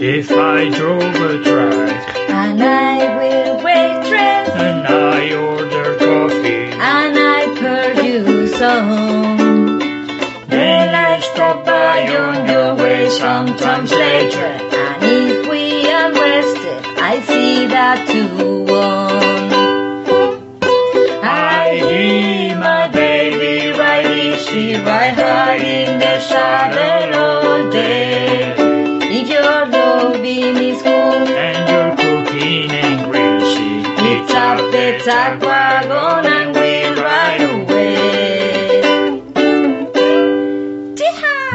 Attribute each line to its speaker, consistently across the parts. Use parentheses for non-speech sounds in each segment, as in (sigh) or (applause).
Speaker 1: If I drove a truck
Speaker 2: And I will waitress
Speaker 1: and I order coffee,
Speaker 2: and I produce some.
Speaker 1: then I stop by on your way sometimes later.
Speaker 2: And if we are rested, I see that too one.
Speaker 1: I hear my baby ride easy, ride high in the saddle greasy.
Speaker 2: lift up the tack wagon and we'll ride away.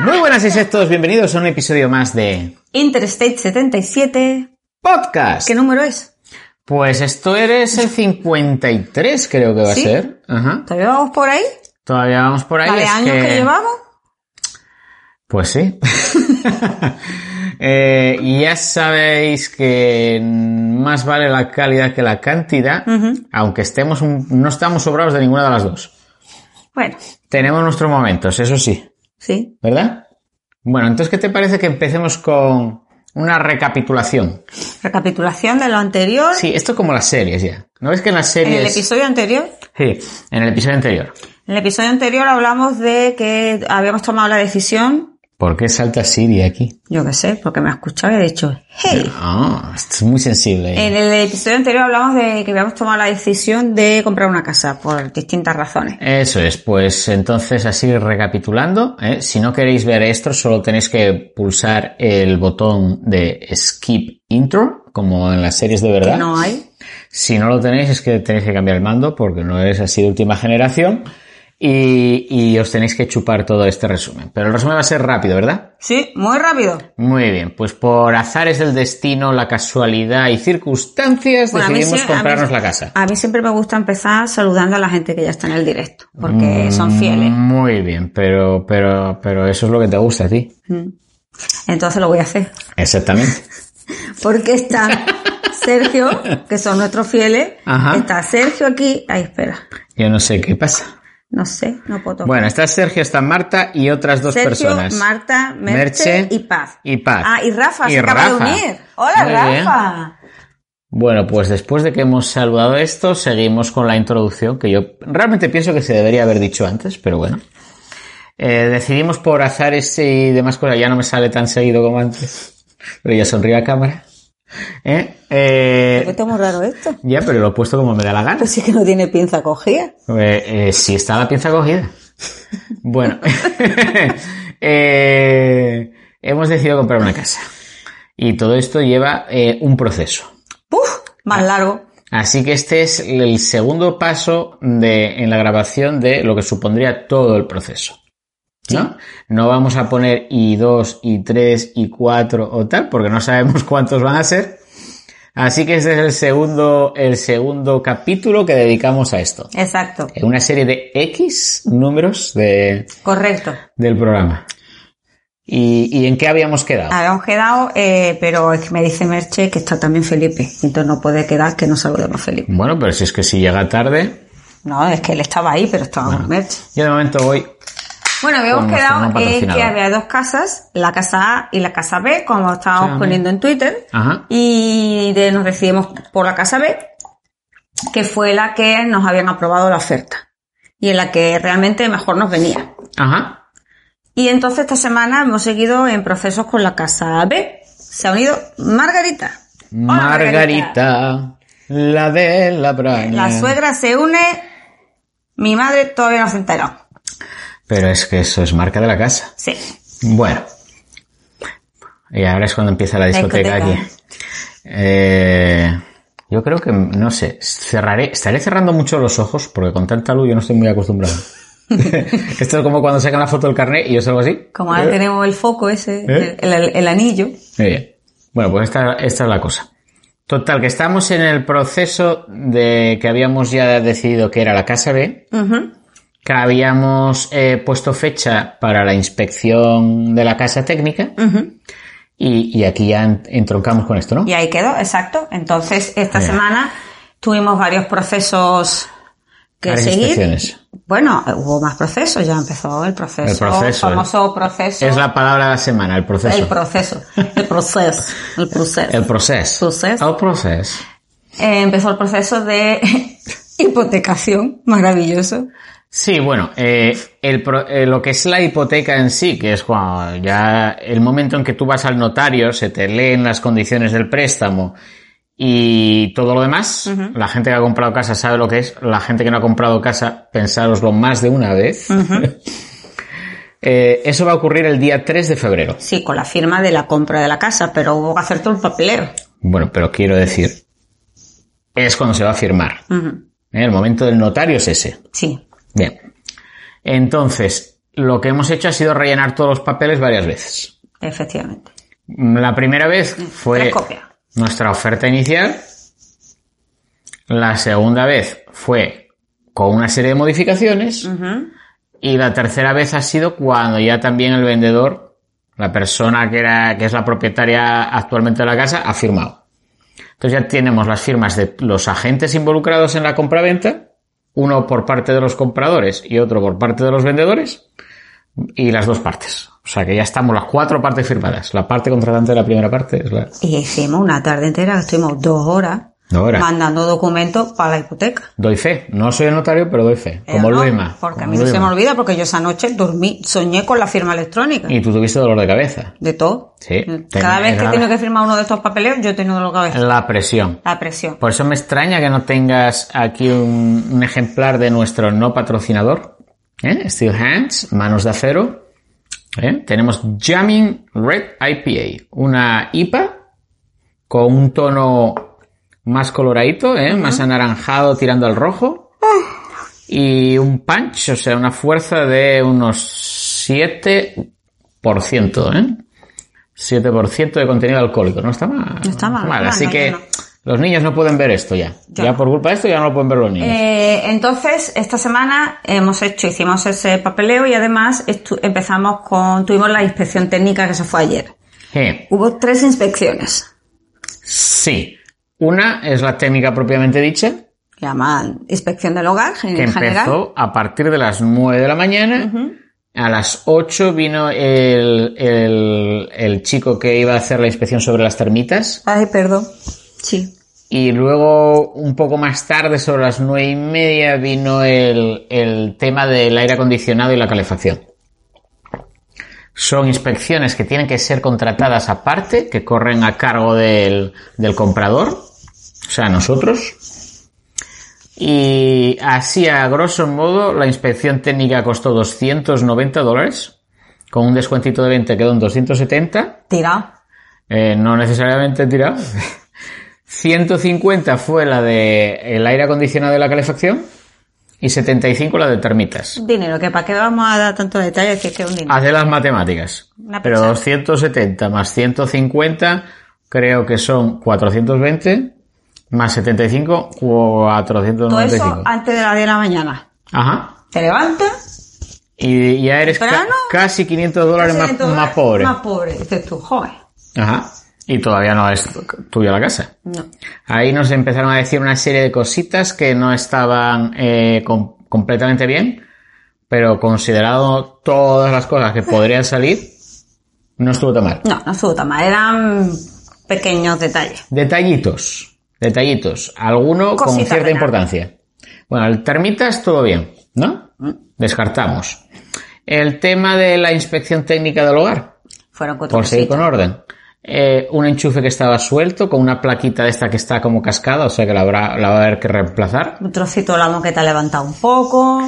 Speaker 3: Muy buenas insectos, bienvenidos a un episodio más de
Speaker 4: Interstate 77.
Speaker 3: Podcast.
Speaker 4: ¿Qué número es?
Speaker 3: Pues esto eres el 53, creo que va
Speaker 4: ¿Sí?
Speaker 3: a ser. Ajá.
Speaker 4: ¿Todavía vamos por ahí?
Speaker 3: Todavía vamos por ahí.
Speaker 4: ¿Vale años que... llevamos?
Speaker 3: Pues sí. (laughs) Eh, y ya sabéis que más vale la calidad que la cantidad, aunque estemos un- no estamos sobrados de ninguna de las dos.
Speaker 4: Bueno,
Speaker 3: Tenemos nuestros momentos, eso sí,
Speaker 4: sí.
Speaker 3: ¿verdad? Bueno, entonces, ¿qué te parece que empecemos con una recapitulación?
Speaker 4: Recapitulación de lo anterior.
Speaker 3: Sí, esto como las series ya. ¿No ves que en las
Speaker 4: En
Speaker 3: series...
Speaker 4: el episodio anterior.
Speaker 3: Sí, en el episodio anterior.
Speaker 4: En el episodio anterior hablamos de que habíamos tomado la decisión,
Speaker 3: ¿Por qué salta Siri aquí?
Speaker 4: yo qué sé, porque me ha escuchado y ha dicho, hey.
Speaker 3: Ah, esto es muy sensible.
Speaker 4: En el episodio anterior hablamos de que habíamos tomado la decisión de comprar una casa por distintas razones.
Speaker 3: Eso es, pues entonces así recapitulando, ¿eh? si no queréis ver esto, solo tenéis que pulsar el botón de skip intro, como en las series de verdad.
Speaker 4: Que no hay.
Speaker 3: Si no lo tenéis es que tenéis que cambiar el mando porque no es así de última generación y, y os tenéis que chupar todo este resumen. Pero el resumen va a ser rápido, ¿verdad?
Speaker 4: Sí, muy rápido.
Speaker 3: Muy bien, pues por azares del destino, la casualidad y circunstancias
Speaker 4: Bueno,
Speaker 3: decidimos
Speaker 4: sí- a mí-
Speaker 3: comprarnos la casa.
Speaker 4: A mí siempre me gusta empezar saludando a la gente que ya está en el directo, porque son fieles.
Speaker 3: Muy bien, pero, pero, pero eso es lo que te gusta a ti.
Speaker 4: Entonces lo voy a hacer.
Speaker 3: Exactamente. (laughs)
Speaker 4: Porque está Sergio, que son nuestros fieles.
Speaker 3: Ajá.
Speaker 4: Está Sergio aquí. Ay, espera.
Speaker 3: Yo no sé qué pasa.
Speaker 4: No sé, no puedo tocar.
Speaker 3: Bueno, está Sergio, está Marta y otras dos
Speaker 4: Sergio,
Speaker 3: personas.
Speaker 4: Marta, Merche, y Paz.
Speaker 3: Y Paz.
Speaker 4: Ah, y Rafa,
Speaker 3: Y
Speaker 4: se acaba de unir. Hola,
Speaker 3: Muy bien.
Speaker 4: Rafa.
Speaker 3: Bueno, pues después de que hemos saludado esto, seguimos con la introducción, que yo realmente pienso que se debería haber dicho antes, pero bueno. Eh, decidimos por azares y demás cosas, ya no me sale tan seguido como antes, pero ya sonríe a cámara. ¿Eh? Eh,
Speaker 4: Está muy raro esto.
Speaker 3: ya, pero lo he puesto como me da la gana.
Speaker 4: Pues sí que no tiene pinza cogida.
Speaker 3: Eh, eh, sí está la pinza cogida. Bueno, (laughs) eh, hemos decidido comprar una casa. Y todo esto lleva eh, un proceso.
Speaker 4: Puf, más largo.
Speaker 3: Así que este es el segundo paso de, en la grabación de lo que supondría todo el proceso. ¿No? No vamos a poner I2, I3, I4 o tal, porque no sabemos (laughs) cuántos van a ser. Así que este es el segundo, el segundo capítulo que dedicamos a esto.
Speaker 4: Exacto.
Speaker 3: Una serie de X números de,
Speaker 4: Correcto.
Speaker 3: del programa. ¿Y, y en qué habíamos quedado?
Speaker 4: Habíamos quedado, eh, pero es que me dice Merche que está también Felipe. Entonces no puede quedar que no saludemos a Felipe.
Speaker 3: Bueno, pero si es que si llega tarde,
Speaker 4: No, es que él estaba ahí, pero estaba con Merche.
Speaker 3: yo de momento voy.
Speaker 4: Bueno, habíamos quedado en que había dos casas, la casa A y la casa B, como estábamos
Speaker 3: Sí,
Speaker 4: poniendo en Twitter.
Speaker 3: Ajá.
Speaker 4: Y de- nos decidimos por la casa B, que fue la que nos habían aprobado la oferta. Y en la que realmente mejor nos venía.
Speaker 3: Ajá.
Speaker 4: Y entonces esta semana hemos seguido en procesos con la casa B. Se ha unido Margarita. Hola,
Speaker 3: Margarita, la de la braña.
Speaker 4: La suegra se une. Mi madre todavía no se ha enterado.
Speaker 3: Pero es que eso es marca de la casa.
Speaker 4: Sí.
Speaker 3: Bueno. Y ahora es cuando empieza la discoteca,
Speaker 4: discoteca.
Speaker 3: aquí. Eh, Yo creo que, no sé, cerraré, estaré cerrando mucho los ojos porque con tanta luz yo no estoy muy acostumbrado. (laughs) Esto es como cuando sacan la foto del carnet y yo salgo así.
Speaker 4: Como ahora tenemos el foco ese,
Speaker 3: ¿Eh?
Speaker 4: el, el- el anillo.
Speaker 3: Muy bien. Bueno, pues esta, esta es la cosa. Total, que estamos en el proceso de que habíamos ya decidido que era la casa B. que habíamos eh, puesto fecha para la inspección de la casa técnica y, y aquí ya en- entroncamos con esto, ¿no?
Speaker 4: Y ahí quedó, exacto. Entonces, esta semana tuvimos varios procesos que
Speaker 3: Varias
Speaker 4: seguir.
Speaker 3: inspecciones.
Speaker 4: Bueno, hubo más procesos, ya empezó el proceso.
Speaker 3: El proceso,
Speaker 4: El famoso proceso.
Speaker 3: Es la palabra de la semana, el proceso.
Speaker 4: El proceso. El proceso. El proceso.
Speaker 3: El proceso.
Speaker 4: Proceso.
Speaker 3: El proceso.
Speaker 4: Eh, empezó el proceso de (laughs) hipotecación, maravilloso.
Speaker 3: Sí, bueno, eh, el pro- eh, lo que es la hipoteca en sí, que es cuando ya el momento en que tú vas al notario, se te leen las condiciones del préstamo y todo lo demás, la gente que ha comprado casa sabe lo que es, la gente que no ha comprado casa, pensároslo más de una vez. (laughs) Eh, eso va a ocurrir el día 3 de febrero.
Speaker 4: Sí, con la firma de la compra de la casa, pero hubo que hacer todo el papelero.
Speaker 3: Bueno, pero quiero decir, es cuando se va a firmar. ¿eh? El momento del notario es ese.
Speaker 4: Sí.
Speaker 3: Bien. Entonces, lo que hemos hecho ha sido rellenar todos los papeles varias veces.
Speaker 4: Efectivamente.
Speaker 3: La primera vez fue nuestra oferta inicial. La segunda vez fue con una serie de modificaciones. Y la tercera vez ha sido cuando ya también el vendedor, la persona que era, que es la propietaria actualmente de la casa, ha firmado. Entonces ya tenemos las firmas de los agentes involucrados en la compraventa, uno por parte de los compradores y otro por parte de los vendedores, y las dos partes. O sea que ya estamos las cuatro partes firmadas. La parte contratante de la primera parte es la...
Speaker 4: Y hicimos una tarde entera, estuvimos dos horas Mandando documentos para la hipoteca.
Speaker 3: Doy fe. No soy el notario, pero doy fe.
Speaker 4: Eh,
Speaker 3: Como
Speaker 4: no,
Speaker 3: Luima.
Speaker 4: Porque a mí no se me olvida porque yo esa noche dormí, soñé con la firma electrónica.
Speaker 3: Y tú tuviste dolor de cabeza.
Speaker 4: De todo.
Speaker 3: Sí.
Speaker 4: Cada vez que he tenido que firmar uno de estos papeleos, yo he tenido dolor de cabeza.
Speaker 3: La presión.
Speaker 4: La presión.
Speaker 3: Por eso me extraña que no tengas aquí un, un ejemplar de nuestro no patrocinador. ¿eh? Steel Hands, manos de acero. ¿eh? Tenemos Jamming Red IPA, una IPA con un tono más coloradito, ¿eh? más anaranjado tirando al rojo. Y un punch, o sea, una fuerza de unos 7%, ¿eh? 7% de contenido alcohólico. No está mal.
Speaker 4: No está mal, no,
Speaker 3: Así
Speaker 4: no,
Speaker 3: que
Speaker 4: no.
Speaker 3: los niños no pueden ver esto ya.
Speaker 4: Ya
Speaker 3: por culpa de esto ya no lo pueden ver los niños.
Speaker 4: Eh, entonces, esta semana hemos hecho, hicimos ese papeleo y además empezamos con, tuvimos la inspección técnica que se fue ayer.
Speaker 3: Eh,
Speaker 4: Hubo tres inspecciones.
Speaker 3: sí. Una es la técnica propiamente dicha,
Speaker 4: que llaman inspección del hogar en
Speaker 3: que
Speaker 4: general.
Speaker 3: empezó a partir de las 9 de la mañana. A las 8 vino el, el, el chico que iba a hacer la inspección sobre las termitas.
Speaker 4: Ay, perdón. Sí.
Speaker 3: Y luego, un poco más tarde, sobre las nueve y media, vino el, el tema del aire acondicionado y la calefacción. Son inspecciones que tienen que ser contratadas aparte, que corren a cargo del, del comprador, sea, nosotros. Y así, a grosso modo, la inspección técnica costó 290 dólares, con un descuentito de 20 quedó en 270.
Speaker 4: Tirado.
Speaker 3: Eh, no necesariamente tirado. (laughs) 150 fue la de el aire acondicionado y la calefacción y 75 la de termitas.
Speaker 4: Dinero, que para qué vamos a dar tanto detalle que es que un dinero.
Speaker 3: Hace las matemáticas.
Speaker 4: Una
Speaker 3: Pero
Speaker 4: pesada.
Speaker 3: 270 más 150 creo que son 420 más 75
Speaker 4: Todo
Speaker 3: 495.
Speaker 4: eso antes de las 10 de la mañana.
Speaker 3: Ajá.
Speaker 4: Te levantas,
Speaker 3: Y ya eres casi 500 dólares más,
Speaker 4: 300
Speaker 3: más pobre.
Speaker 4: Más pobre. Dices tú, joder.
Speaker 3: Ajá. Y todavía no es tuya la casa.
Speaker 4: No.
Speaker 3: Ahí nos empezaron a decir una serie de cositas que no estaban eh, com- completamente bien, pero considerado todas las cosas que podrían salir, no estuvo tan mal.
Speaker 4: No, no estuvo tan mal. Eran pequeños detalles.
Speaker 3: Detallitos, detallitos, alguno con cierta importancia. Bueno, el termitas todo bien, ¿no? Descartamos. El tema de la inspección técnica del hogar,
Speaker 4: Fueron cuatro
Speaker 3: por seguir con orden. Eh, un enchufe que estaba suelto con una plaquita de esta que está como cascada, o sea que la, habrá, la va a haber que reemplazar.
Speaker 4: Un trocito de la moqueta levantado un poco.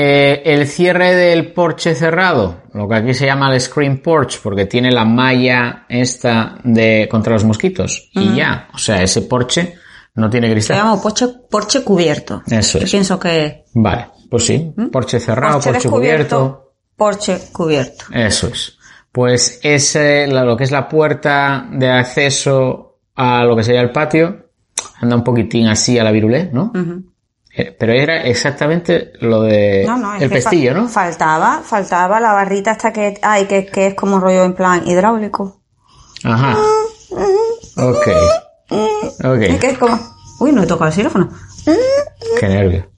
Speaker 3: Eh, el cierre del porche cerrado, lo que aquí se llama el screen porch, porque tiene la malla esta de contra los mosquitos. Y ya, o sea, ese porche No tiene
Speaker 4: Se
Speaker 3: cristal.
Speaker 4: llama porche, porche cubierto.
Speaker 3: Eso
Speaker 4: Yo
Speaker 3: es.
Speaker 4: pienso que
Speaker 3: Vale, pues sí. Porche cerrado,
Speaker 4: porche
Speaker 3: cubierto.
Speaker 4: porche cubierto.
Speaker 3: Eso es. Pues ese, lo que es la puerta de acceso a lo que sería el patio, anda un poquitín así a la virulé, ¿no? Pero era exactamente lo de
Speaker 4: No, no, es
Speaker 3: el pestillo, ¿no?
Speaker 4: Faltaba, faltaba la barrita hasta que hay, que, que es como rollo en plan hidráulico.
Speaker 3: Ajá. Ok.
Speaker 4: Es
Speaker 3: Ok.
Speaker 4: que es como... Uy, no he tocado el xilófono.
Speaker 3: Qué nervio.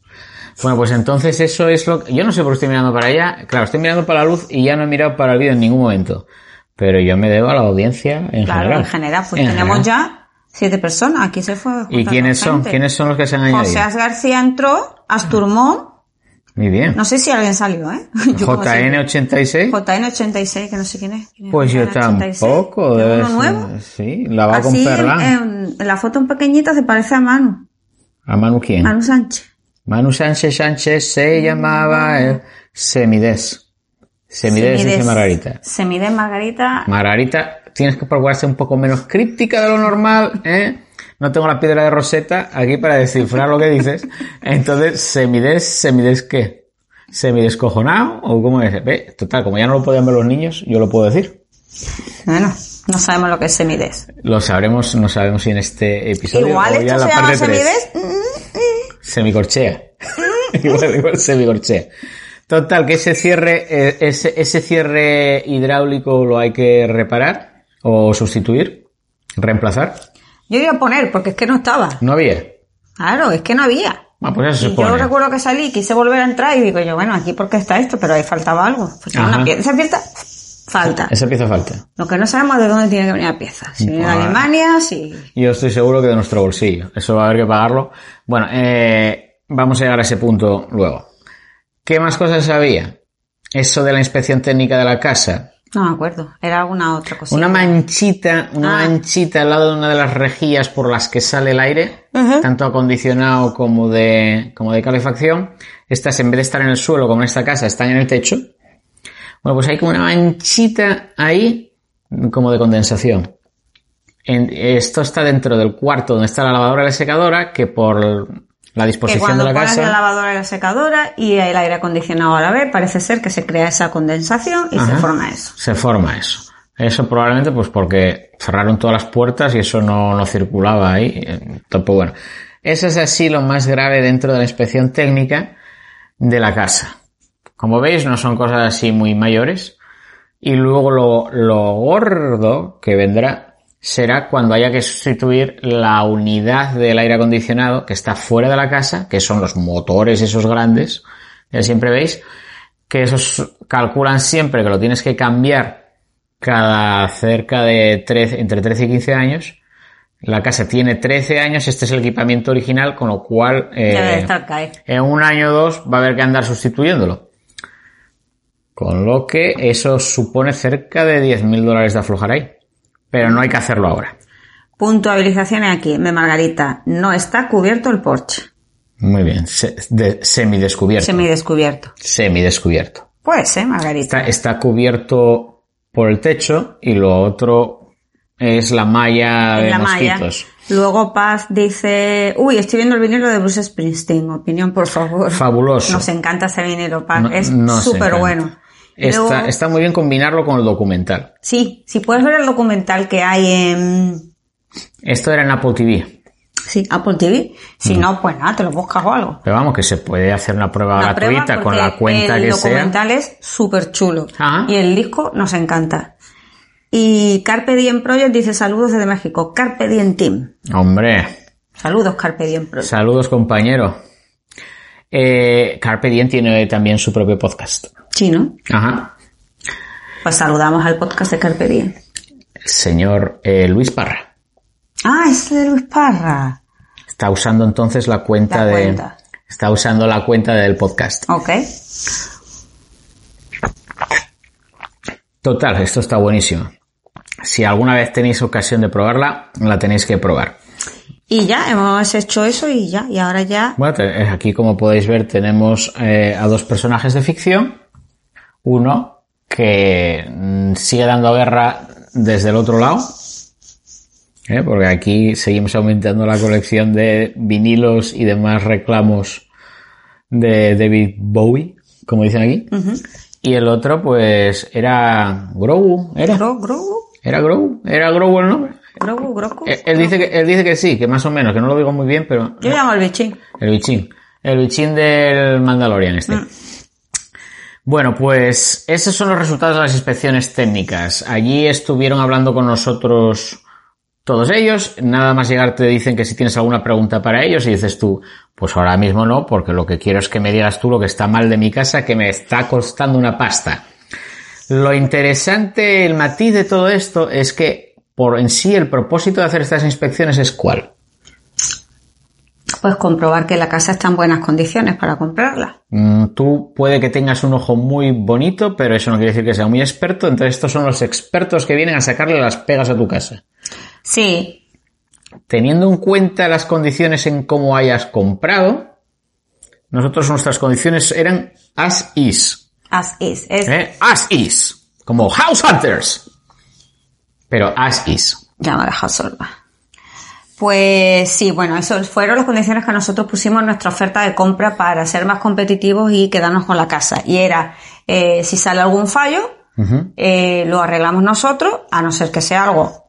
Speaker 3: Bueno, pues entonces eso es lo que... Yo no sé por qué estoy mirando para allá. Claro, estoy mirando para la luz y ya no he mirado para el vídeo en ningún momento. Pero yo me debo a la audiencia en
Speaker 4: Claro,
Speaker 3: general.
Speaker 4: en general, pues
Speaker 3: En
Speaker 4: tenemos
Speaker 3: general.
Speaker 4: ya siete personas. Aquí se fue.
Speaker 3: ¿Y quiénes son? ¿Quiénes son los que se han añadido?
Speaker 4: José García entró, Asturmón,
Speaker 3: Muy bien.
Speaker 4: no sé si alguien salió, ¿eh? (laughs) Yo como siempre.
Speaker 3: JN86.
Speaker 4: JN86, que no sé quién es. ¿Quién es
Speaker 3: Pues yo
Speaker 4: JN86?
Speaker 3: tampoco.
Speaker 4: ¿Es
Speaker 3: debe
Speaker 4: uno nuevo?
Speaker 3: Sí, la va con
Speaker 4: Así,
Speaker 3: Perlán.
Speaker 4: en, en la foto en pequeñita se parece a Manu.
Speaker 3: ¿A Manu quién?
Speaker 4: Manu Sánchez.
Speaker 3: Manu Sánchez Sánchez se llamaba el Semides. Semides dice
Speaker 4: Semides.
Speaker 3: Margarita.
Speaker 4: Semides Margarita.
Speaker 3: Margarita, tienes que procurar ser un poco menos críptica de lo normal, ¿eh? No tengo la piedra de Rosetta aquí para descifrar lo que dices. Entonces, semides, semides qué? ¿Semidescojonado? ¿O cómo es? Ve, Total, como ya no lo podían ver los niños, yo lo puedo decir.
Speaker 4: Bueno, no sabemos lo que es Semides.
Speaker 3: Lo sabremos, no sabemos si en este episodio
Speaker 4: Igual
Speaker 3: o ya
Speaker 4: esto
Speaker 3: la
Speaker 4: se llama
Speaker 3: parte 3.
Speaker 4: Semides.
Speaker 3: Semicorchea. (laughs) igual, igual semicorchea. Total, que ese cierre, eh, ese, ese cierre hidráulico lo hay que reparar o sustituir, reemplazar.
Speaker 4: Yo iba a poner, porque es que no estaba.
Speaker 3: No había.
Speaker 4: Claro, es que no había.
Speaker 3: Ah, pues eso se
Speaker 4: yo recuerdo que salí, quise volver a entrar y digo yo, bueno, aquí porque está esto, pero ahí faltaba algo. Una pieza. Esa pieza falta.
Speaker 3: Esa pieza falta.
Speaker 4: Lo que no sabemos de dónde tiene que venir la pieza. Si viene de. Alemania, si...
Speaker 3: Yo estoy seguro que de nuestro bolsillo. Eso va a haber que pagarlo. Bueno, eh, vamos a llegar a ese punto luego. ¿Qué más cosas había? Eso de la inspección técnica de la casa.
Speaker 4: No me acuerdo. Era alguna otra cosita.
Speaker 3: Una manchita, una
Speaker 4: Ah.
Speaker 3: manchita al lado de una de las rejillas por las que sale el aire, tanto acondicionado como de, como de calefacción. Estas, en vez de estar en el suelo, como en esta casa, están en el techo. Bueno, pues hay como una manchita ahí, como de condensación. En- esto está dentro del cuarto donde está la lavadora y la secadora, que por la
Speaker 4: que
Speaker 3: disposición
Speaker 4: cuando
Speaker 3: de la
Speaker 4: pones
Speaker 3: casa.
Speaker 4: la lavadora y la secadora y el aire acondicionado a la vez, parece ser que se crea esa condensación y se
Speaker 3: Ajá.
Speaker 4: forma eso.
Speaker 3: se forma eso. Eso probablemente pues porque cerraron todas las puertas y eso no, no circulaba ahí. Pues bueno, eso es así lo más grave dentro de la inspección técnica de la casa. Como veis, no son cosas así muy mayores. Y luego lo, lo gordo que vendrá será cuando haya que sustituir la unidad del aire acondicionado que está fuera de la casa, que son los motores esos grandes, ya siempre veis, que esos calculan siempre que lo tienes que cambiar cada cerca de 13, entre 13 y 15 años. La casa tiene 13 años, este es el equipamiento original, con lo cual eh, en un año o dos va a haber que andar sustituyéndolo. Con lo que eso supone cerca de 10.000 dólares de aflojar ahí. Pero no hay que hacerlo ahora.
Speaker 4: Puntualizaciones aquí. Me Margarita, no está cubierto el porche.
Speaker 3: Muy bien. Se- de- semidescubierto.
Speaker 4: Semidescubierto.
Speaker 3: Semidescubierto.
Speaker 4: Pues, ¿eh, Margarita?
Speaker 3: Está, está cubierto por el techo y lo otro es la malla de
Speaker 4: la malla.
Speaker 3: mosquitos.
Speaker 4: Luego Paz dice, uy, estoy viendo el vinilo de Bruce Springsteen. Opinión, por favor.
Speaker 3: Fabuloso.
Speaker 4: Nos encanta ese vinilo, Paz.
Speaker 3: No-
Speaker 4: es súper bueno.
Speaker 3: Está, está muy bien combinarlo con el documental.
Speaker 4: Sí, si puedes ver el documental que hay en
Speaker 3: Esto era en Apple TV.
Speaker 4: sí, Apple TV. Si
Speaker 3: Mm.
Speaker 4: no, pues nada, te lo buscas o algo.
Speaker 3: Pero vamos, que se puede hacer una prueba
Speaker 4: Una prueba
Speaker 3: gratuita con la cuenta
Speaker 4: el
Speaker 3: que sea.
Speaker 4: documental es súper chulo.
Speaker 3: Ajá.
Speaker 4: Y el disco nos encanta. Y Carpe Diem Project dice saludos desde México. Carpe Diem Team.
Speaker 3: Hombre,
Speaker 4: Saludos Carpe Diem Project.
Speaker 3: saludos compañero. Eh, Carpe Diem tiene también su propio podcast.
Speaker 4: Sí, ¿no?
Speaker 3: Ajá.
Speaker 4: Pues saludamos al podcast de Carpe Diem.
Speaker 3: El señor eh, Luis Parra.
Speaker 4: Ah, es de Luis Parra.
Speaker 3: Está usando entonces la cuenta
Speaker 4: La
Speaker 3: de...
Speaker 4: cuenta.
Speaker 3: Está usando la cuenta del podcast.
Speaker 4: Ok.
Speaker 3: Total, esto está buenísimo. Si alguna vez tenéis ocasión de probarla, la tenéis que probar.
Speaker 4: Y ya, hemos hecho eso y ya. Y ahora ya.
Speaker 3: Bueno, te- aquí como podéis ver tenemos eh, a dos personajes de ficción. Uno que mm, sigue dando guerra desde el otro lado. ¿eh? porque aquí seguimos aumentando la colección de vinilos y demás reclamos de David Bowie, como dicen aquí. Y el otro, pues, era Grogu, ¿era?
Speaker 4: Gro- Grogu,
Speaker 3: ¿Era Grogu? ¿Era Grogu el nombre?
Speaker 4: Grogu, Grogu.
Speaker 3: Él, él dice que, él dice que sí, que más o menos, que no lo digo muy bien, pero...
Speaker 4: Yo llamo al bichín.
Speaker 3: El bichín. El bichín del Mandalorian este. Bueno, pues esos son los resultados de las inspecciones técnicas. Allí estuvieron hablando con nosotros todos ellos. Nada más llegar te dicen que si tienes alguna pregunta para ellos y dices tú, pues ahora mismo no, porque lo que quiero es que me digas tú lo que está mal de mi casa, que me está costando una pasta. Lo interesante, el matiz de todo esto es que por en sí el propósito de hacer estas inspecciones es cuál.
Speaker 4: Pues comprobar que la casa está en buenas condiciones para comprarla.
Speaker 3: Mm, Tú puede que tengas un ojo muy bonito, pero eso no quiere decir que sea muy experto. Entonces estos son los expertos que vienen a sacarle las pegas a tu casa.
Speaker 4: Sí,
Speaker 3: Teniendo en cuenta las condiciones en cómo hayas comprado, nosotros nuestras condiciones eran as is.
Speaker 4: as is. Es,
Speaker 3: ¿eh? As is. Como House Hunters. Pero as is.
Speaker 4: Ya me ha dejado sorda. Pues sí, bueno, eso fueron las condiciones que nosotros pusimos en nuestra oferta de compra para ser más competitivos y quedarnos con la casa. Y era, eh, si sale algún fallo, eh, lo arreglamos nosotros, a no ser que sea algo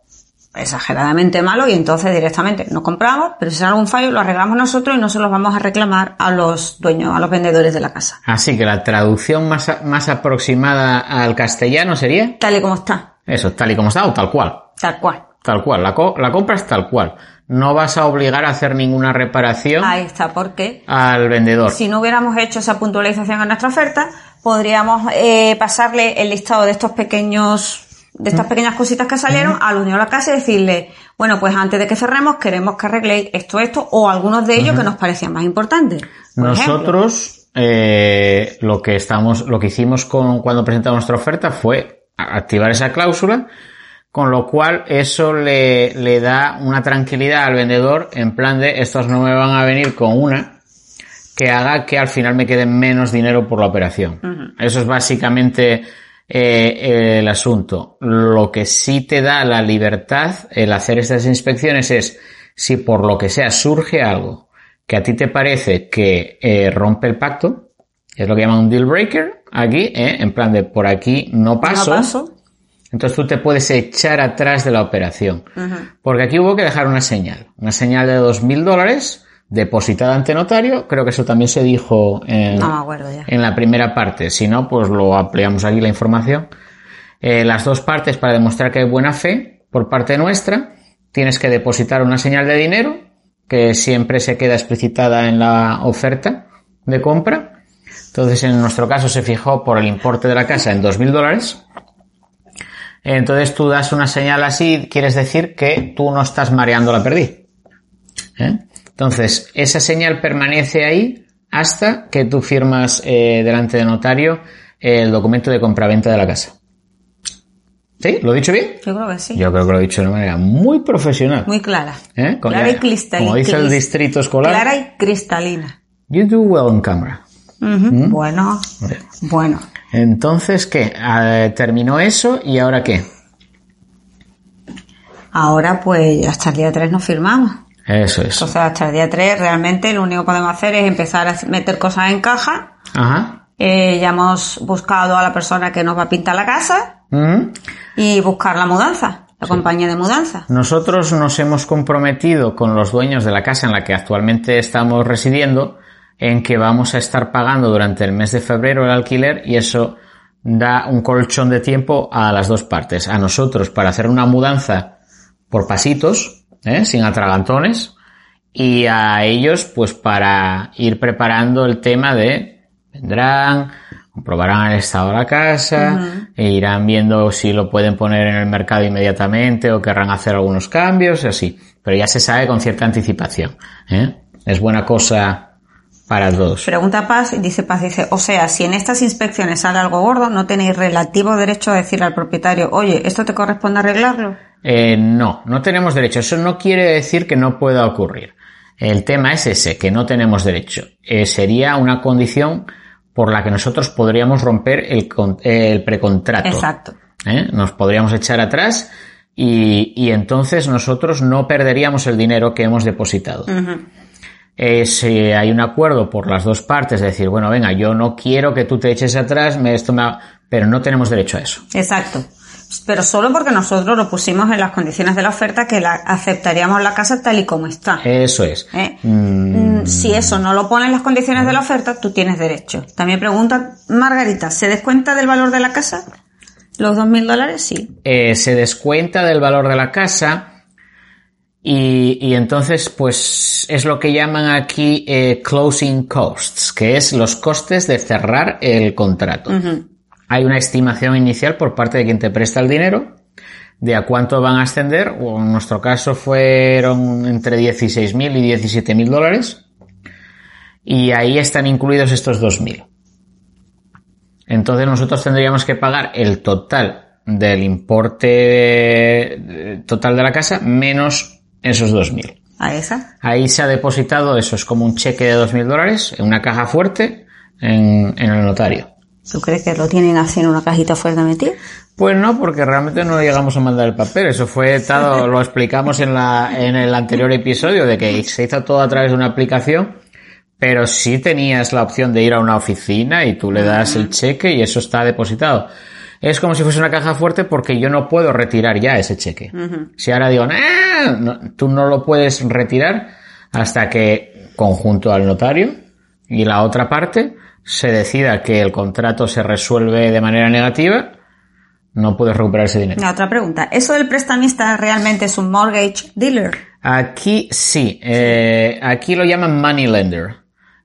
Speaker 4: exageradamente malo y entonces directamente no compramos, pero si sale algún fallo lo arreglamos nosotros y no se los vamos a reclamar a los dueños, a los vendedores de la casa.
Speaker 3: Así que la traducción más, más aproximada al castellano sería
Speaker 4: Tal y como está,
Speaker 3: eso, tal y como está o tal cual.
Speaker 4: tal cual.
Speaker 3: Tal cual, la, co- la compra es tal cual. No vas a obligar a hacer ninguna reparación
Speaker 4: Ahí está, porque
Speaker 3: al vendedor.
Speaker 4: si no hubiéramos hecho esa puntualización en nuestra oferta, podríamos eh, pasarle el listado de estos pequeños de estas pequeñas cositas que salieron al dueño de la casa y decirle, bueno, pues antes de que cerremos queremos que arregléis esto, esto o algunos de ellos que nos parecían más importantes. Por.
Speaker 3: Nosotros eh, lo que estamos, lo que hicimos con cuando presentamos nuestra oferta fue a- activar esa cláusula, con lo cual eso le, le da una tranquilidad al vendedor en plan de estos no me van a venir con una que haga que al final me quede menos dinero por la operación. Eso es básicamente eh, el asunto. Lo que sí te da la libertad el hacer estas inspecciones es si por lo que sea surge algo que a ti te parece que eh, rompe el pacto, es lo que llaman un deal breaker aquí, ¿eh? en plan de por aquí no paso,
Speaker 4: No paso.
Speaker 3: Entonces tú te puedes echar atrás de la operación. Porque aquí hubo que dejar una señal, una señal de dos mil dólares depositada ante notario, creo que eso también se dijo en,
Speaker 4: No
Speaker 3: en la primera parte. Si no, pues lo ampliamos aquí la información. Eh, las dos partes para demostrar que hay buena fe por parte nuestra. Tienes que depositar una señal de dinero que siempre se queda explicitada en la oferta de compra. Entonces, en nuestro caso se fijó por el importe de la casa en 2.000 dólares. Entonces tú das una señal así, quieres decir que tú no estás mareando la perdiz. ¿Eh? Entonces, esa señal permanece ahí hasta que tú firmas eh, delante de notario el documento de compraventa de la casa. ¿Sí? ¿Lo he dicho bien?
Speaker 4: Yo creo que sí.
Speaker 3: Yo creo que lo he dicho de una manera muy profesional.
Speaker 4: Muy clara.
Speaker 3: ¿Eh?
Speaker 4: Clara y cristalina.
Speaker 3: Como dice el distrito escolar.
Speaker 4: Clara y cristalina.
Speaker 3: You do well on camera.
Speaker 4: Ujú. Bueno, bueno.
Speaker 3: Entonces, ¿qué? Ah, terminó eso y ahora qué?
Speaker 4: Ahora pues hasta el día 3 nos firmamos.
Speaker 3: Eso es.
Speaker 4: Entonces hasta el día 3 realmente lo único que podemos hacer es empezar a meter cosas en caja.
Speaker 3: Ajá.
Speaker 4: Eh, ya hemos buscado a la persona que nos va a pintar la casa
Speaker 3: Mm.
Speaker 4: y buscar la mudanza, la compañía de mudanza.
Speaker 3: Nosotros nos hemos comprometido con los dueños de la casa en la que actualmente estamos residiendo en que vamos a estar pagando durante el mes de febrero el alquiler y eso da un colchón de tiempo a las dos partes. A nosotros para hacer una mudanza por pasitos, ¿eh? sin atragantones, y a ellos pues para ir preparando el tema de vendrán, comprobarán el estado de la casa, e irán viendo si lo pueden poner en el mercado inmediatamente o querrán hacer algunos cambios y así. Pero ya se sabe con cierta anticipación. ¿eh? Es buena cosa para todos.
Speaker 4: Pregunta Paz y dice Paz, dice, o sea, si en estas inspecciones sale algo gordo, no tenéis relativo derecho a decir al propietario, oye, ¿esto te corresponde arreglarlo?
Speaker 3: Eh, no, no tenemos derecho. Eso no quiere decir que no pueda ocurrir. El tema es ese, que no tenemos derecho. Eh, sería una condición por la que nosotros podríamos romper el, el precontrato.
Speaker 4: Exacto.
Speaker 3: ¿eh? Nos podríamos echar atrás y, y entonces nosotros no perderíamos el dinero que hemos depositado. Eh, si hay un acuerdo por las dos partes, de decir, bueno, venga, yo no quiero que tú te eches atrás, me, esto me ha- pero no tenemos derecho a eso.
Speaker 4: Exacto. Pero solo porque nosotros lo pusimos en las condiciones de la oferta que la, aceptaríamos la casa tal y como está.
Speaker 3: Eso es.
Speaker 4: ¿Eh?
Speaker 3: Mm,
Speaker 4: Mm, Si eso no lo pone en las condiciones de la oferta, tú tienes derecho. También pregunta Margarita, ¿se descuenta del valor de la casa? ¿Los dos mil dólares? Sí.
Speaker 3: eh, se descuenta del valor de la casa y, y entonces pues es lo que llaman aquí eh, closing costs, que es los costes de cerrar el contrato. Hay una estimación inicial por parte de quien te presta el dinero de a cuánto van a ascender, o en nuestro caso fueron entre 16.000 y 17.000 dólares, y ahí están incluidos estos 2.000. Entonces nosotros tendríamos que pagar el total del importe eh, total de la casa menos esos 2.000.
Speaker 4: ¿A esa?
Speaker 3: Ahí se ha depositado, eso es como un cheque de 2.000 dólares en una caja fuerte en, en el notario.
Speaker 4: ¿Tú crees que lo tienen así en una cajita fuerte metido?
Speaker 3: Pues no, porque realmente no llegamos a mandar el papel. Eso fue todo, (laughs) lo explicamos en la, en el anterior episodio de que se hizo todo a través de una aplicación, pero sí tenías la opción de ir a una oficina y tú le das el cheque y eso está depositado. Es como si fuese una caja fuerte porque yo no puedo retirar ya ese cheque. Si ahora digo, "Ah", no, tú no lo puedes retirar hasta que conjunto al notario y la otra parte se decida que el contrato se resuelve de manera negativa, no puedes recuperar ese dinero.
Speaker 4: La otra pregunta, ¿eso del prestamista realmente es un mortgage dealer?
Speaker 3: Aquí sí, eh, aquí lo llaman money lender.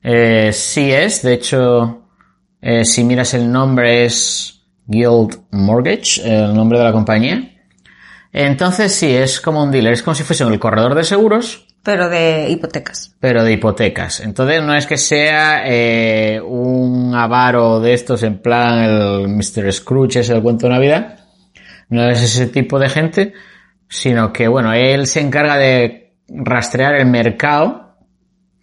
Speaker 3: Eh, sí es, de hecho, eh, si miras el nombre es Guild Mortgage, el nombre de la compañía. Entonces sí, es como un dealer, es como si fuese el corredor de seguros,
Speaker 4: Pero de hipotecas.
Speaker 3: pero de hipotecas. Entonces no es que sea eh, un avaro de estos en plan el Mr. Scrooge es el cuento de Navidad. No es ese tipo de gente, sino que bueno, él se encarga de rastrear el mercado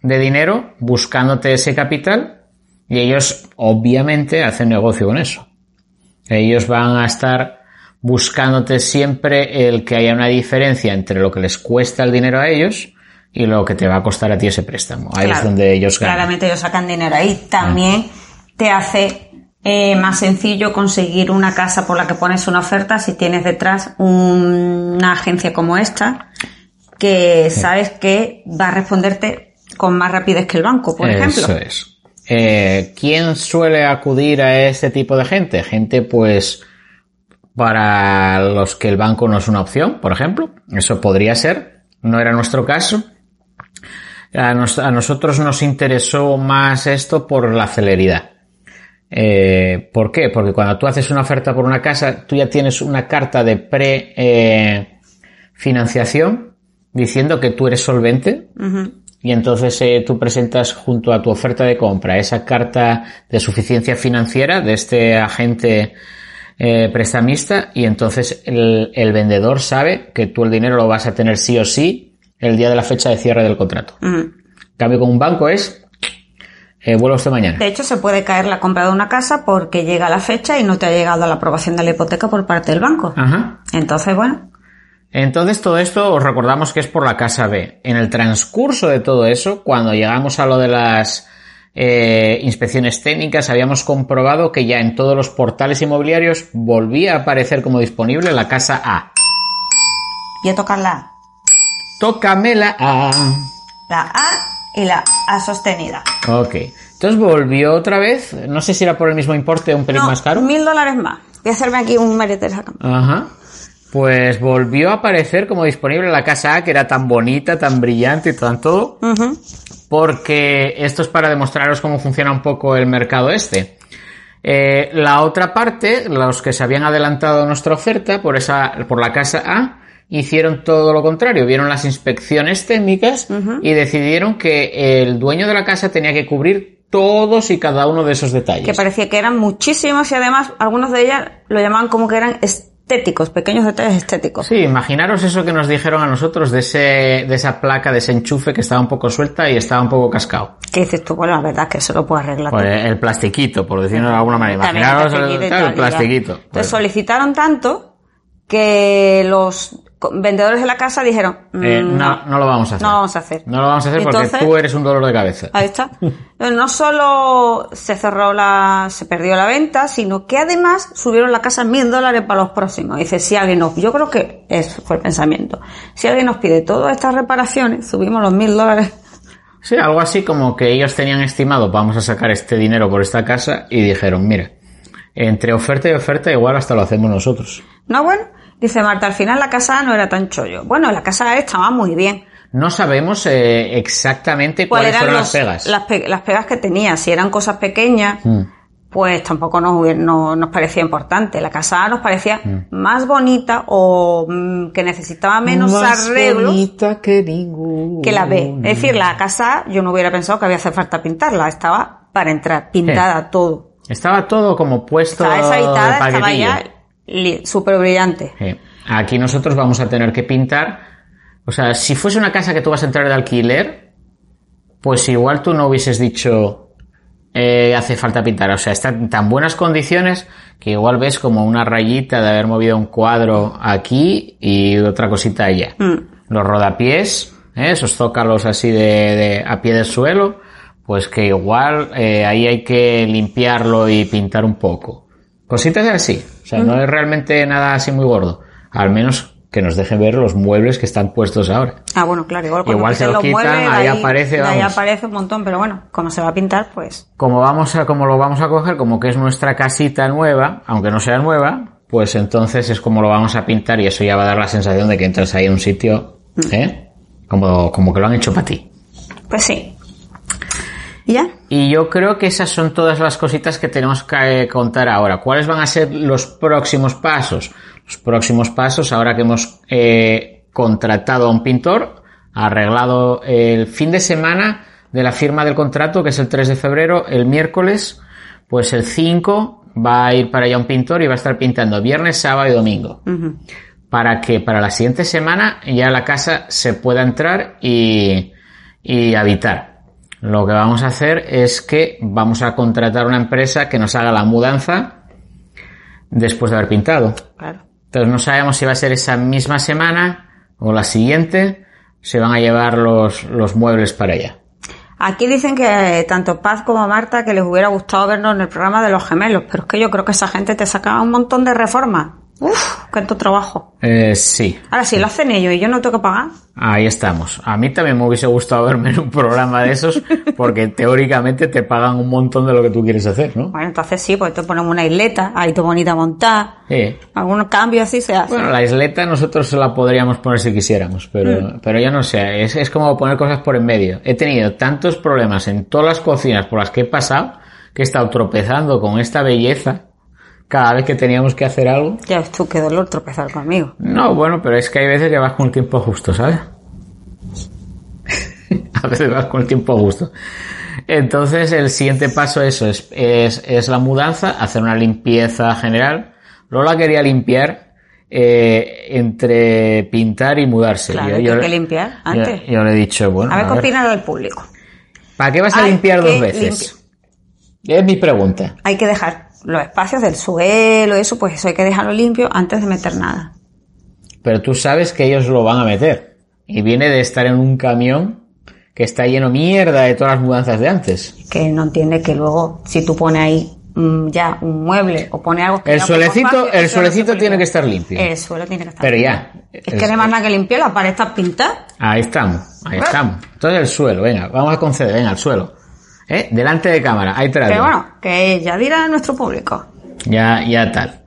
Speaker 3: de dinero buscándote ese capital y ellos obviamente hacen negocio con eso. Ellos van a estar buscándote siempre el que haya una diferencia entre lo que les cuesta el dinero a ellos y lo que te va a costar a ti ese préstamo. Ahí es donde ellos ganan.
Speaker 4: Claramente ellos sacan dinero ahí. También te hace eh, más sencillo conseguir una casa por la que pones una oferta si tienes detrás un- una agencia como esta que sabes que va a responderte con más rapidez que el banco, por ejemplo.
Speaker 3: Eso es. Eh, ¿Quién suele acudir a este tipo de gente? Gente, pues, para los que el banco no es una opción, por ejemplo. Eso podría ser. No era nuestro caso. A, nos- a nosotros nos interesó más esto por la celeridad. Eh, ¿Por qué? Porque cuando tú haces una oferta por una casa, tú ya tienes una carta de pre eh, diciendo que tú eres solvente y entonces eh, tú presentas junto a tu oferta de compra esa carta de suficiencia financiera de este agente eh, prestamista y entonces el, el vendedor sabe que tú el dinero lo vas a tener sí o sí el día de la fecha de cierre del contrato. En cambio con un banco es eh, vuelva usted mañana.
Speaker 4: De hecho, se puede caer la compra de una casa porque llega la fecha y no te ha llegado la aprobación de la hipoteca por parte del banco.
Speaker 3: Ajá.
Speaker 4: Entonces, bueno,
Speaker 3: Entonces todo esto os recordamos que es por la casa B. En el transcurso de todo eso, cuando llegamos a lo de las eh, inspecciones técnicas, habíamos comprobado que ya en todos los portales inmobiliarios volvía a aparecer como disponible la casa A.
Speaker 4: voy a tocar la A.
Speaker 3: Tócame la A.
Speaker 4: La A y la A sostenida.
Speaker 3: Ok. Entonces volvió otra vez. No sé si era por el mismo importe o un pelín
Speaker 4: No,
Speaker 3: más caro.
Speaker 4: mil dólares más. Voy a hacerme aquí un merete de esa cama.
Speaker 3: Ajá. Pues volvió a aparecer como disponible la casa A, que era tan bonita, tan brillante y tan todo. Porque esto es para demostraros cómo funciona un poco el mercado este. Eh, la otra parte, los que se habían adelantado nuestra oferta por esa, por la casa A, hicieron todo lo contrario, vieron las inspecciones técnicas y decidieron que el dueño de la casa tenía que cubrir todos y cada uno de esos detalles.
Speaker 4: Que parecía que eran muchísimos y además algunos de ellas lo llamaban como que eran estéticos, pequeños detalles estéticos.
Speaker 3: Sí, imaginaros eso que nos dijeron a nosotros de ese, de esa placa, de ese enchufe que estaba un poco suelta y estaba un poco cascado.
Speaker 4: Que dices tú, bueno, la verdad es que eso lo puedo arreglar.
Speaker 3: Pues el plastiquito, por decirlo de alguna manera. Imaginaros el, plastiquito.
Speaker 4: Entonces
Speaker 3: Pues-
Speaker 4: solicitaron tanto que los vendedores de la casa dijeron,
Speaker 3: Eh,
Speaker 4: "Mm,
Speaker 3: no, no lo vamos a hacer.
Speaker 4: no lo vamos a hacer.
Speaker 3: No lo vamos a hacer porque tú eres un dolor de cabeza.
Speaker 4: Ahí está. (laughs) No solo se cerró la, se perdió la venta, sino que además subieron la casa mil dólares para los próximos. Dice, si alguien nos, yo creo que eso fue el pensamiento. Si alguien nos pide todas estas reparaciones, subimos los mil dólares. (laughs)
Speaker 3: Sí, algo así como que ellos tenían estimado, vamos a sacar este dinero por esta casa y dijeron, mira, entre oferta y oferta igual hasta lo hacemos nosotros.
Speaker 4: No, bueno, dice Marta, al final la casa no era tan chollo. Bueno, la casa estaba muy bien.
Speaker 3: No sabemos eh, exactamente
Speaker 4: ¿Cuáles
Speaker 3: cuáles fueron
Speaker 4: eran
Speaker 3: las pegas.
Speaker 4: Las, pe- las pegas que tenía? Si eran cosas pequeñas,
Speaker 3: Mm.
Speaker 4: pues tampoco nos, no- nos parecía importante. La casa nos parecía
Speaker 3: Mm.
Speaker 4: más bonita o mm, que necesitaba menos arreglos
Speaker 3: que ninguna.
Speaker 4: que la B. Es decir, la casa yo no hubiera pensado que había hace falta pintarla. Estaba para entrar, pintada todo.
Speaker 3: Estaba todo como puesto
Speaker 4: Estaba deshabitada, estaba ya súper brillante.
Speaker 3: Sí. Aquí nosotros vamos a tener que pintar. O sea, si fuese una casa que tú vas a entrar de alquiler, pues igual tú no hubieses dicho eh, hace falta pintar. O sea, está en tan buenas condiciones que igual ves como una rayita de haber movido un cuadro aquí y otra cosita allá.
Speaker 4: Mm.
Speaker 3: Los rodapiés, ¿eh? esos zócalos así de, de- a pie del suelo, pues que igual eh, ahí hay que limpiarlo y pintar un poco. Cositas así. O sea, no es realmente nada así muy gordo. Al menos que nos dejen ver los muebles que están puestos ahora.
Speaker 4: Ah, bueno, claro, igual cuando
Speaker 3: Igual se lo
Speaker 4: los
Speaker 3: quitan, ahí aparece,
Speaker 4: ahí aparece un montón, pero bueno, como se va a pintar, pues
Speaker 3: Como vamos a, como lo vamos a coger, como que es nuestra casita nueva, aunque no sea nueva, pues entonces es como lo vamos a pintar y eso ya va a dar la sensación de que entras ahí en un sitio, ¿eh? Como, como que lo han hecho para ti.
Speaker 4: Pues sí. ¿Y ya?
Speaker 3: Y yo creo que esas son todas las cositas que tenemos que eh, contar ahora. ¿Cuáles van a ser los próximos pasos? Los próximos pasos, ahora que hemos eh, contratado a un pintor, arreglado el fin de semana de la firma del contrato, que es el 3 de febrero, el miércoles, pues el 5 va a ir para allá un pintor y va a estar pintando viernes, sábado y domingo. Para que para la siguiente semana ya la casa se pueda entrar y, y habitar. Lo que vamos a hacer es que vamos a contratar una empresa que nos haga la mudanza después de haber pintado.
Speaker 4: Claro.
Speaker 3: Entonces no sabemos si va a ser esa misma semana o la siguiente. Se van a llevar los, los muebles para allá.
Speaker 4: Aquí dicen que tanto Paz como Marta que les hubiera gustado vernos en el programa de los gemelos, pero es que yo creo que esa gente te sacaba un montón de reformas. Uf, cuánto trabajo.
Speaker 3: Eh, sí,
Speaker 4: Ahora, si lo hacen ellos y yo no tengo que pagar,
Speaker 3: ahí estamos. A mí también me hubiese gustado verme en un programa de esos (laughs) porque teóricamente te pagan un montón de lo que tú quieres hacer, ¿no?
Speaker 4: bueno, entonces sí, pues te ponemos una isleta, ahí te bonita montada,
Speaker 3: Sí.
Speaker 4: algunos cambios así se hacen.
Speaker 3: Bueno, la isleta nosotros se la podríamos poner si quisiéramos, pero, pero yo no sé, es, es como poner cosas por en medio. He tenido tantos problemas en todas las cocinas por las que he pasado que he estado tropezando con esta belleza cada vez que teníamos que hacer algo.
Speaker 4: Ya ves tú qué dolor tropezar conmigo.
Speaker 3: No, bueno, pero es que hay veces que vas con el tiempo justo, ¿sabes? (laughs) A veces vas con el tiempo justo. Entonces, el siguiente paso eso es, es, es la mudanza, hacer una limpieza general. Lola quería limpiar eh, entre pintar y mudarse.
Speaker 4: Claro,
Speaker 3: Yo- yo
Speaker 4: hay
Speaker 3: le-
Speaker 4: que limpiar antes.
Speaker 3: Yo, yo le he dicho, bueno,
Speaker 4: A ver qué opina el público.
Speaker 3: ¿para qué vas a limpiar dos
Speaker 4: que
Speaker 3: veces? Es mi pregunta.
Speaker 4: Hay que dejar los espacios del suelo, eso, pues eso hay que dejarlo limpio antes de meter nada.
Speaker 3: Pero tú sabes que ellos lo van a meter. Y viene de estar en un camión que está lleno mierda de todas las mudanzas de antes.
Speaker 4: Que no entiende que luego, si tú pones ahí mm, ya un mueble o pones algo que
Speaker 3: El suelecito,
Speaker 4: espacio,
Speaker 3: el suelecito tiene que estar limpio.
Speaker 4: El suelo tiene que estar
Speaker 3: Pero
Speaker 4: limpio.
Speaker 3: ya.
Speaker 4: Es que no hay más nada que limpiar, la pared está pintada.
Speaker 3: Ahí estamos, ahí estamos. Entonces el suelo, venga, vamos a conceder, venga, el suelo. ¿Eh? Delante de cámara, ahí trato.
Speaker 4: Pero bueno, que ya dirá nuestro público.
Speaker 3: Ya, ya tal.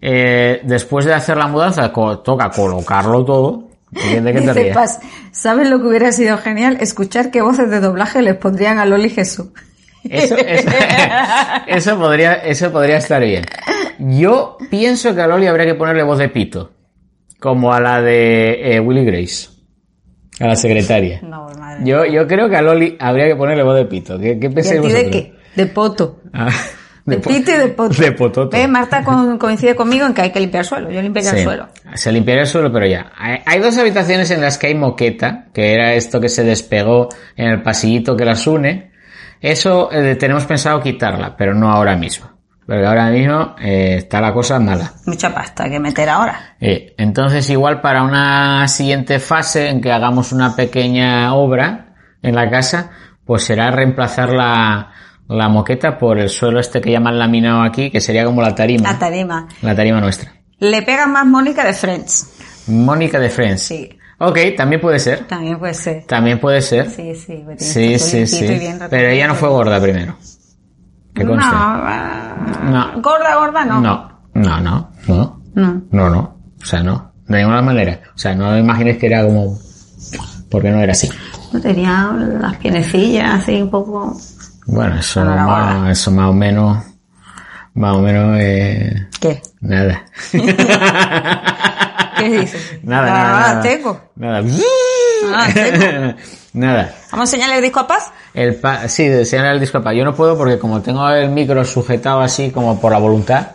Speaker 3: Eh, después de hacer la mudanza, co- toca colocarlo todo. ¿De de qué te (laughs) ríes?
Speaker 4: Paz, ¿sabes lo que hubiera sido genial? Escuchar qué voces de doblaje les pondrían a Loli Jesús.
Speaker 3: Eso, eso, (laughs) eso podría, eso podría estar bien. Yo pienso que a Loli habría que ponerle voz de pito. Como a la de eh, Willy Grace. A la secretaria.
Speaker 4: No, madre.
Speaker 3: Yo, yo creo que a Loli habría que ponerle voz de pito. ¿Qué, qué
Speaker 4: ¿Y
Speaker 3: pensáis
Speaker 4: a ti de
Speaker 3: vosotros?
Speaker 4: qué? De poto.
Speaker 3: Ah,
Speaker 4: De,
Speaker 3: po-
Speaker 4: pito y de poto.
Speaker 3: De pototo.
Speaker 4: ¿Ves? Marta con- coincide conmigo en que hay que limpiar el suelo. Yo limpiaría el suelo.
Speaker 3: Se limpiaría el suelo, pero ya. Hay, hay dos habitaciones en las que hay moqueta, que era esto que se despegó en el pasillito que las une. Eso eh, tenemos pensado quitarla, pero no ahora mismo. Porque ahora mismo eh, está la cosa mala.
Speaker 4: Mucha pasta que meter ahora.
Speaker 3: Eh, entonces, igual para una siguiente fase en que hagamos una pequeña obra en la casa, pues será reemplazar la, la moqueta por el suelo este que llaman laminado aquí, que sería como la tarima.
Speaker 4: La tarima.
Speaker 3: La tarima nuestra.
Speaker 4: Le pega más Mónica de Friends.
Speaker 3: Mónica de Friends.
Speaker 4: Sí.
Speaker 3: Ok, también puede ser.
Speaker 4: También puede ser.
Speaker 3: También puede ser.
Speaker 4: Sí, sí.
Speaker 3: Sí, sí, sí.
Speaker 4: bien
Speaker 3: Pero ella no fue gorda primero. Que
Speaker 4: No,
Speaker 3: conste.
Speaker 4: ah,
Speaker 3: No.
Speaker 4: Gorda, gorda, no.
Speaker 3: No, no, no, no.
Speaker 4: No.
Speaker 3: No, no. O sea, no. De ninguna manera. O sea, no imagines que era como... Porque no era así.
Speaker 4: No tenía las piernecillas así un poco.
Speaker 3: Bueno, eso,
Speaker 4: No
Speaker 3: más, eso más o menos... Más o menos... Eh,
Speaker 4: ¿Qué?
Speaker 3: nada. (laughs)
Speaker 4: ¿Qué dices?
Speaker 3: nada,
Speaker 4: Ah,
Speaker 3: nada, nada.
Speaker 4: tengo.
Speaker 3: Nada. (laughs)
Speaker 4: Ah, tengo.
Speaker 3: nada.
Speaker 4: Vamos a enseñarle el disco a Paz.
Speaker 3: El pa sí, de enseñar el disco a pa. Yo no puedo porque como tengo el micro sujetado así como por la voluntad,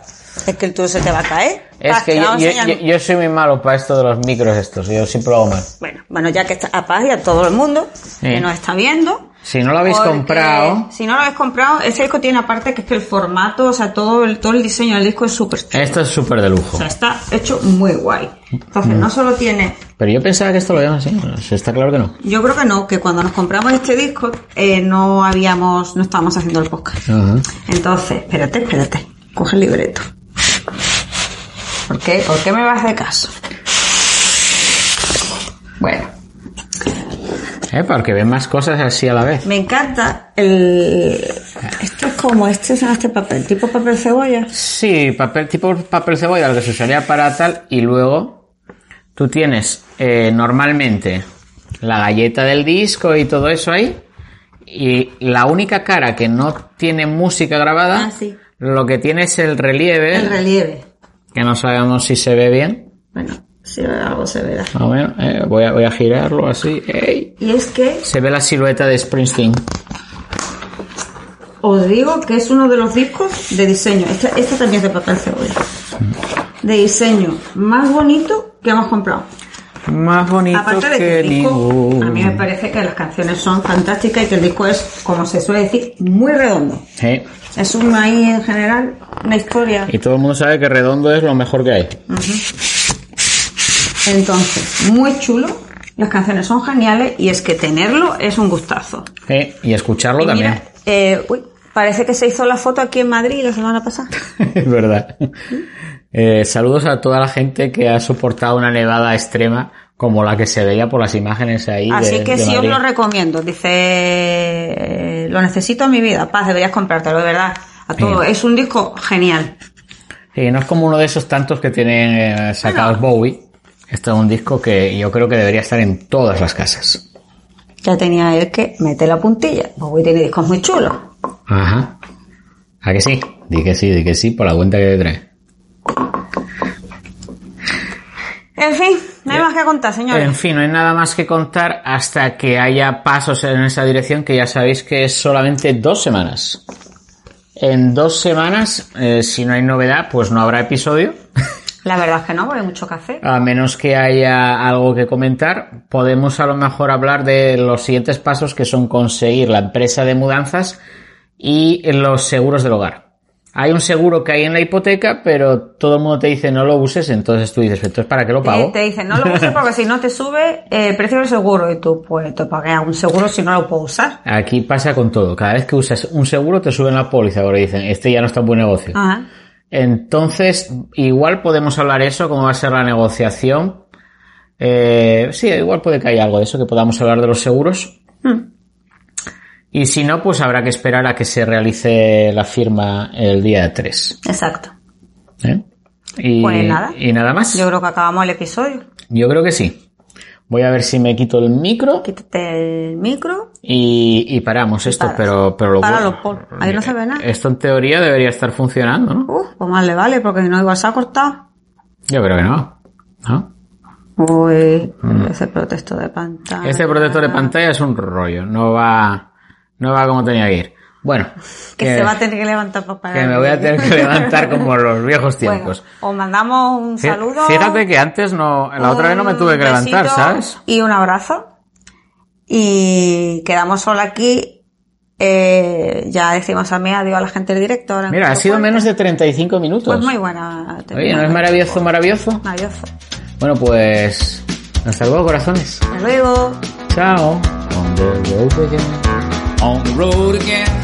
Speaker 4: Es que el tuyo se te va a caer.
Speaker 3: es
Speaker 4: Paz,
Speaker 3: que yo, yo-
Speaker 4: enseñar-
Speaker 3: yo- yo soy muy malo para esto de los micros estos. Yo siempre lo hago mal.
Speaker 4: Bueno, bueno, ya que está a Paz y a todo el mundo que nos está viendo.
Speaker 3: Si no lo habéis
Speaker 4: porque
Speaker 3: comprado,
Speaker 4: Si no lo habéis comprado, ese disco tiene aparte que es que el formato, o sea, todo el, todo el diseño del disco es súper chulo.
Speaker 3: esto es súper de
Speaker 4: O
Speaker 3: lujo.
Speaker 4: sea, está hecho muy guay. Entonces,
Speaker 3: Mm.
Speaker 4: no solo tiene
Speaker 3: Pero yo pensaba que esto lo llaman así. O Está claro que no.
Speaker 4: Yo creo que no, que cuando nos compramos este disco eh, no habíamos, no estábamos haciendo el podcast.
Speaker 3: Ajá.
Speaker 4: Entonces, espérate, espérate, coge el libreto. ¿Por qué? ¿Por qué me vas de caso? Bueno,
Speaker 3: Eh, para que ven más cosas así a la vez.
Speaker 4: me encanta el... Esto es como, este es este papel, tipo papel cebolla.
Speaker 3: Sí, papel, tipo papel cebolla, lo que se usaría para tal, y luego tú tienes eh, normalmente la galleta del disco y todo eso ahí, y la única cara que no tiene música grabada,
Speaker 4: Ah, sí.
Speaker 3: lo que tiene es el relieve,
Speaker 4: El relieve.
Speaker 3: que no sabemos si se ve bien.
Speaker 4: Bueno, si algo se verá.
Speaker 3: Eh, voy, a, voy a girarlo así. ¡ey!
Speaker 4: Y es que
Speaker 3: Se ve la silueta de Springsteen.
Speaker 4: Os digo que es uno de los discos de diseño. Este, este también es de papel cebolla. De diseño más bonito que hemos comprado.
Speaker 3: Más bonito
Speaker 4: Aparte de que
Speaker 3: que
Speaker 4: el disco,
Speaker 3: ningún.
Speaker 4: a mí me parece que las canciones son fantásticas y que el disco es, como se suele decir, muy redondo.
Speaker 3: Sí.
Speaker 4: Es un ahí en general, una historia.
Speaker 3: Y todo el mundo sabe que redondo es lo mejor que hay.
Speaker 4: Entonces, muy chulo. Las canciones son geniales y es que tenerlo es un gustazo.
Speaker 3: Sí, y escucharlo
Speaker 4: Y
Speaker 3: también.
Speaker 4: mira, eh, uy, parece que se hizo la foto aquí en Madrid la semana pasada. (laughs)
Speaker 3: es verdad. Eh, saludos a toda la gente que ha soportado una nevada extrema como la que se veía por las imágenes ahí. de-
Speaker 4: Así que sí os lo recomiendo. Dice, eh, lo necesito en mi vida. Paz, deberías comprártelo, de verdad. A todo. Es un disco genial.
Speaker 3: Sí, no es como uno de esos tantos que tienen eh, sacados Bowie. Este es un disco que yo creo que debería estar en todas las casas.
Speaker 4: Ya tenía él que mete la puntilla. Bowie tiene discos muy chulos.
Speaker 3: Ajá. ¿A que sí? Di que sí, di que sí, por la cuenta que trae.
Speaker 4: En fin, no hay más que contar, señores.
Speaker 3: En fin, no hay nada más que contar hasta que haya pasos en esa dirección que ya sabéis que es solamente dos semanas. En dos semanas, eh, si no hay novedad, pues no habrá episodio.
Speaker 4: La verdad es que no, porque hay mucho café.
Speaker 3: A menos que haya algo que comentar, podemos a lo mejor hablar de los siguientes pasos que son conseguir la empresa de mudanzas y los seguros del hogar. Hay un seguro que hay en la hipoteca, pero todo el mundo te dice no lo uses, entonces tú dices, entonces ¿para qué lo pago?
Speaker 4: Eh, te dicen, no lo uses porque si no te sube el precio del seguro. Y tú, pues, te pagué un seguro si no lo puedo usar.
Speaker 3: Aquí pasa con todo. Cada vez que usas un seguro te suben la póliza. Ahora dicen, este ya no está en buen negocio.
Speaker 4: Ajá.
Speaker 3: Entonces, igual podemos hablar eso, cómo va a ser la negociación. Eh, sí, igual puede que haya algo de eso, que podamos hablar de los seguros.
Speaker 4: Hmm.
Speaker 3: Y si no, pues habrá que esperar a que se realice la firma el día 3.
Speaker 4: Exacto.
Speaker 3: ¿eh? Y,
Speaker 4: Pues nada.
Speaker 3: y nada más.
Speaker 4: Yo creo que acabamos el episodio.
Speaker 3: Yo creo que sí. Voy a ver si me quito el micro
Speaker 4: Quítate el micro.
Speaker 3: y, y paramos esto,
Speaker 4: paras.
Speaker 3: pero, pero lo
Speaker 4: Páralo, Paul. Ahí no se ve nada.
Speaker 3: Esto en teoría debería estar funcionando, ¿no?
Speaker 4: Uf, pues más le vale, porque si no igual se ha cortado.
Speaker 3: Yo creo que no. ¿No?
Speaker 4: Uy, ese protector de pantalla.
Speaker 3: Mm. Este protector de pantalla es un rollo, no va, no va como tenía que ir. Bueno, (laughs)
Speaker 4: Que se va a tener que levantar para
Speaker 3: que me voy a tener que levantar como (laughs) los viejos
Speaker 4: Bueno,
Speaker 3: tiempos.
Speaker 4: os mandamos un saludo.
Speaker 3: Fíjate que antes no, la otra vez no me tuve que levantar, ¿sabes?
Speaker 4: Y un abrazo. Y quedamos solo aquí Eh, ya decimos a mí adiós a la gente del directo. ahora
Speaker 3: Mira, ha sido menos de 35 minutos.
Speaker 4: Pues muy buena.
Speaker 3: Oye, ¿no es maravilloso, maravilloso?
Speaker 4: Maravilloso.
Speaker 3: Bueno, pues... Hasta luego, corazones.
Speaker 4: Hasta luego.
Speaker 3: Chao. On the road again.
Speaker 5: on the road again.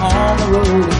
Speaker 5: on the road